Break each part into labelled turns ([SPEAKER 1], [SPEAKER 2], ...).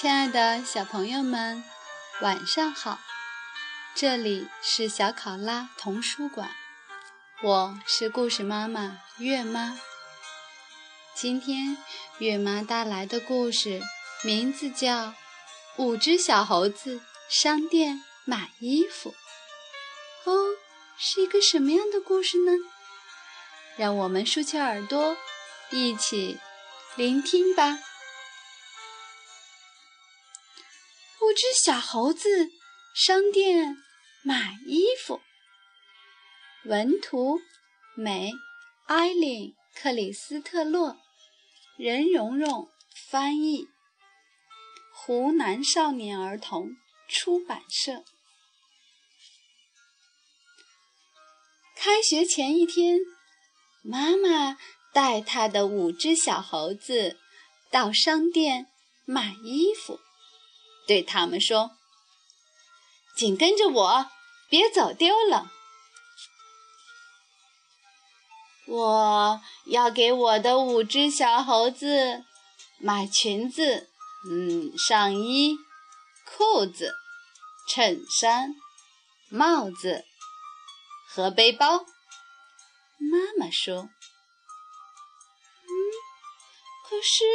[SPEAKER 1] 亲爱的小朋友们，晚上好！这里是小考拉童书馆，我是故事妈妈月妈。今天月妈带来的故事名字叫《五只小猴子商店买衣服》。哦，是一个什么样的故事呢？让我们竖起耳朵，一起聆听吧。五只小猴子商店买衣服，文图美艾琳克里斯特洛，任蓉蓉翻译，湖南少年儿童出版社。开学前一天，妈妈带她的五只小猴子到商店买衣服。对他们说：“紧跟着我，别走丢了。我要给我的五只小猴子买裙子、嗯，上衣、裤子、衬衫、帽子和背包。”妈妈说：“
[SPEAKER 2] 嗯，可是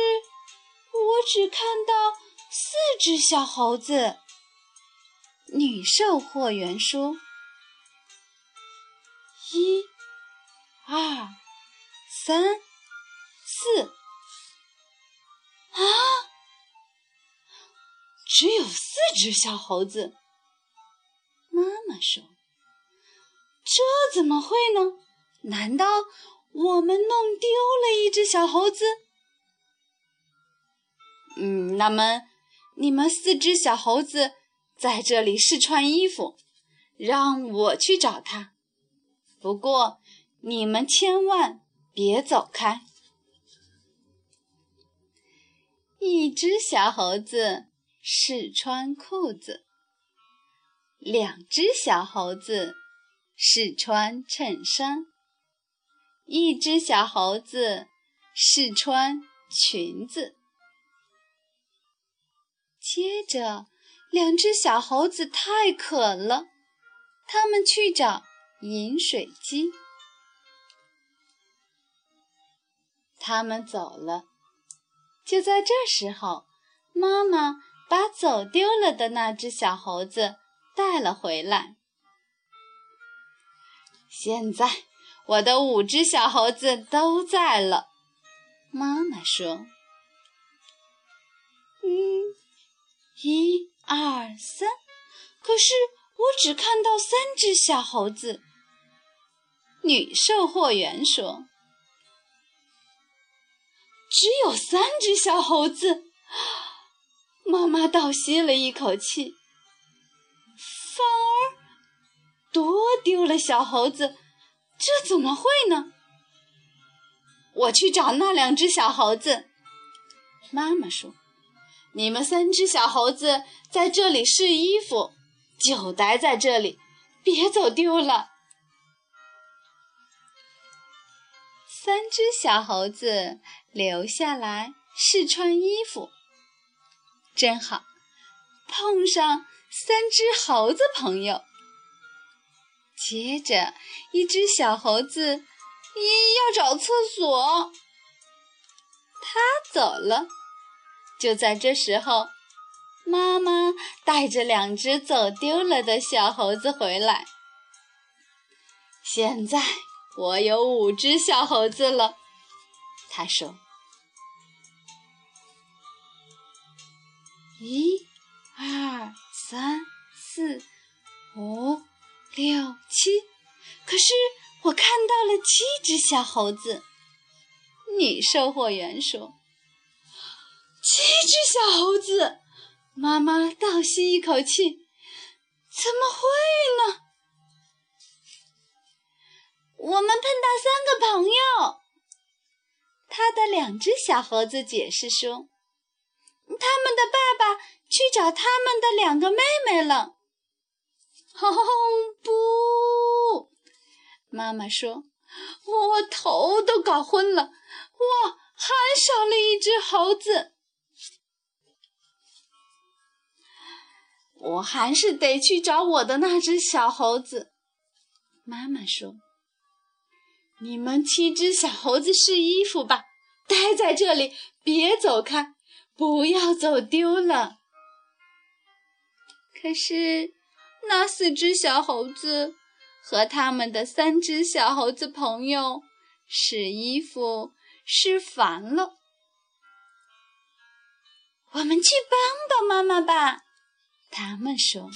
[SPEAKER 2] 我只看到……”四只小猴子，
[SPEAKER 1] 女售货员说：“
[SPEAKER 2] 一、二、三、四，啊，只有四只小猴子。”
[SPEAKER 1] 妈妈说：“
[SPEAKER 2] 这怎么会呢？难道我们弄丢了一只小猴子？”
[SPEAKER 1] 嗯，那么。你们四只小猴子在这里试穿衣服，让我去找他。不过你们千万别走开。一只小猴子试穿裤子，两只小猴子试穿衬衫，一只小猴子试穿裙子。接着，两只小猴子太渴了，他们去找饮水机。他们走了，就在这时候，妈妈把走丢了的那只小猴子带了回来。现在，我的五只小猴子都在了。妈妈说。
[SPEAKER 2] 嗯一二三，可是我只看到三只小猴子。
[SPEAKER 1] 女售货员说：“
[SPEAKER 2] 只有三只小猴子。”妈妈倒吸了一口气，反而多丢了小猴子，这怎么会呢？
[SPEAKER 1] 我去找那两只小猴子。妈妈说。你们三只小猴子在这里试衣服，就待在这里，别走丢了。三只小猴子留下来试穿衣服，真好，碰上三只猴子朋友。接着，一只小猴子要找厕所，他走了。就在这时候，妈妈带着两只走丢了的小猴子回来。现在我有五只小猴子了，她说：“
[SPEAKER 2] 一、二、三、四、五、六、七。可是我看到了七只小猴子。”
[SPEAKER 1] 女售货员说。
[SPEAKER 2] 七只小猴子，妈妈倒吸一口气，怎么会呢？
[SPEAKER 1] 我们碰到三个朋友。他的两只小猴子解释说：“他们的爸爸去找他们的两个妹妹了。”
[SPEAKER 2] 哦不！
[SPEAKER 1] 妈妈说：“
[SPEAKER 2] 我头都搞昏了，我还少了一只猴子。”我还是得去找我的那只小猴子。妈妈说：“你们七只小猴子试衣服吧，待在这里，别走开，不要走丢了。”可是，那四只小猴子和他们的三只小猴子朋友试衣服试烦了。我们去帮帮妈妈吧，他们说。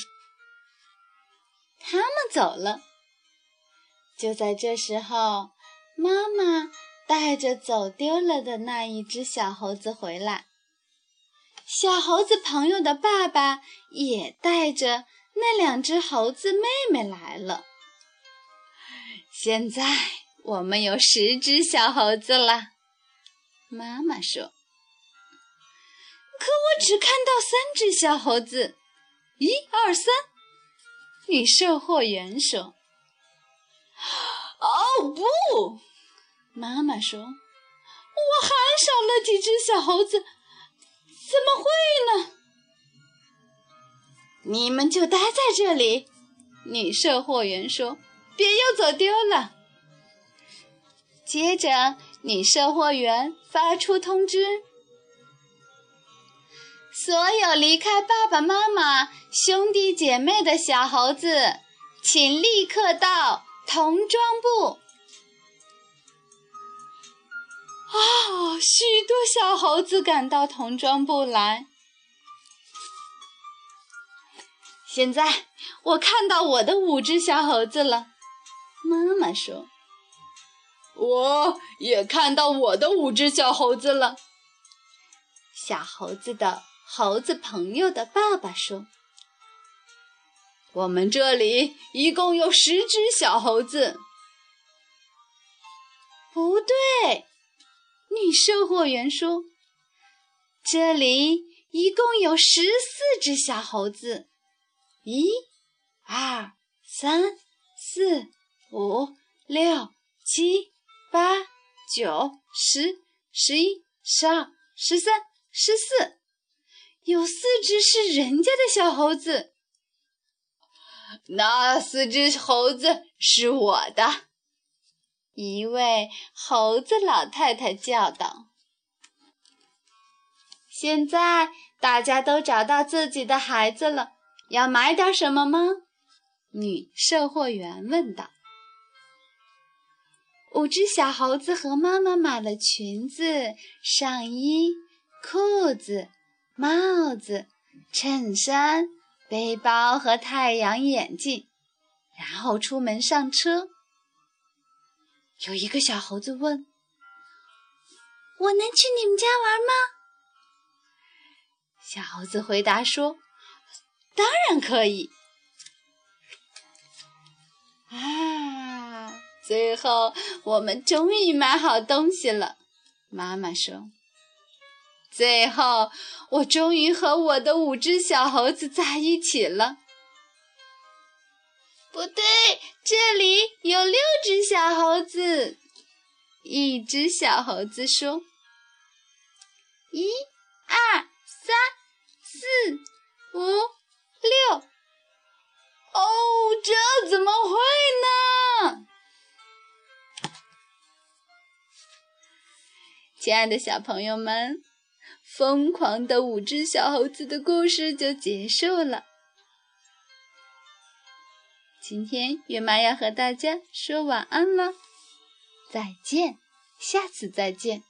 [SPEAKER 2] 他们走了。就在这时候，妈妈带着走丢了的那一只小猴子回来。小猴子朋友的爸爸也带着那两只猴子妹妹来了。现在我们有十只小猴子了，妈妈说。可我只看到三只小猴子，一二三。女售货员说：“哦不！”妈妈说：“我还少了几只小猴子。”怎么会呢？你们就待在这里。女售货员说：“别又走丢了。”接着，女售货员发出通知：所有离开爸爸妈妈、兄弟姐妹的小猴子，请立刻到童装部。啊！许多小猴子赶到童装部来。现在我看到我的五只小猴子了，妈妈说。我也看到我的五只小猴子了。小猴子的猴子朋友的爸爸说：“我们这里一共有十只小猴子。”不对。女售货员说：“这里一共有十四只小猴子，一、二、三、四、五、六、七、八、九、十、十一、十二、十三、十四，有四只是人家的小猴子。那四只猴子是我的。”一位猴子老太太叫道：“现在大家都找到自己的孩子了，要买点什么吗？”女售货员问道。五只小猴子和妈妈买了裙子、上衣、裤子、帽子、衬衫、背包和太阳眼镜，然后出门上车。有一个小猴子问：“我能去你们家玩吗？”小猴子回答说：“当然可以。”啊！最后我们终于买好东西了，妈妈说：“最后我终于和我的五只小猴子在一起了。”不对，这里有六只小猴子。一只小猴子说：“一、二、三、四、五、六。”哦，这怎么会呢？亲爱的小朋友们，疯狂的五只小猴子的故事就结束了。今天月妈要和大家说晚安了，再见，下次再见。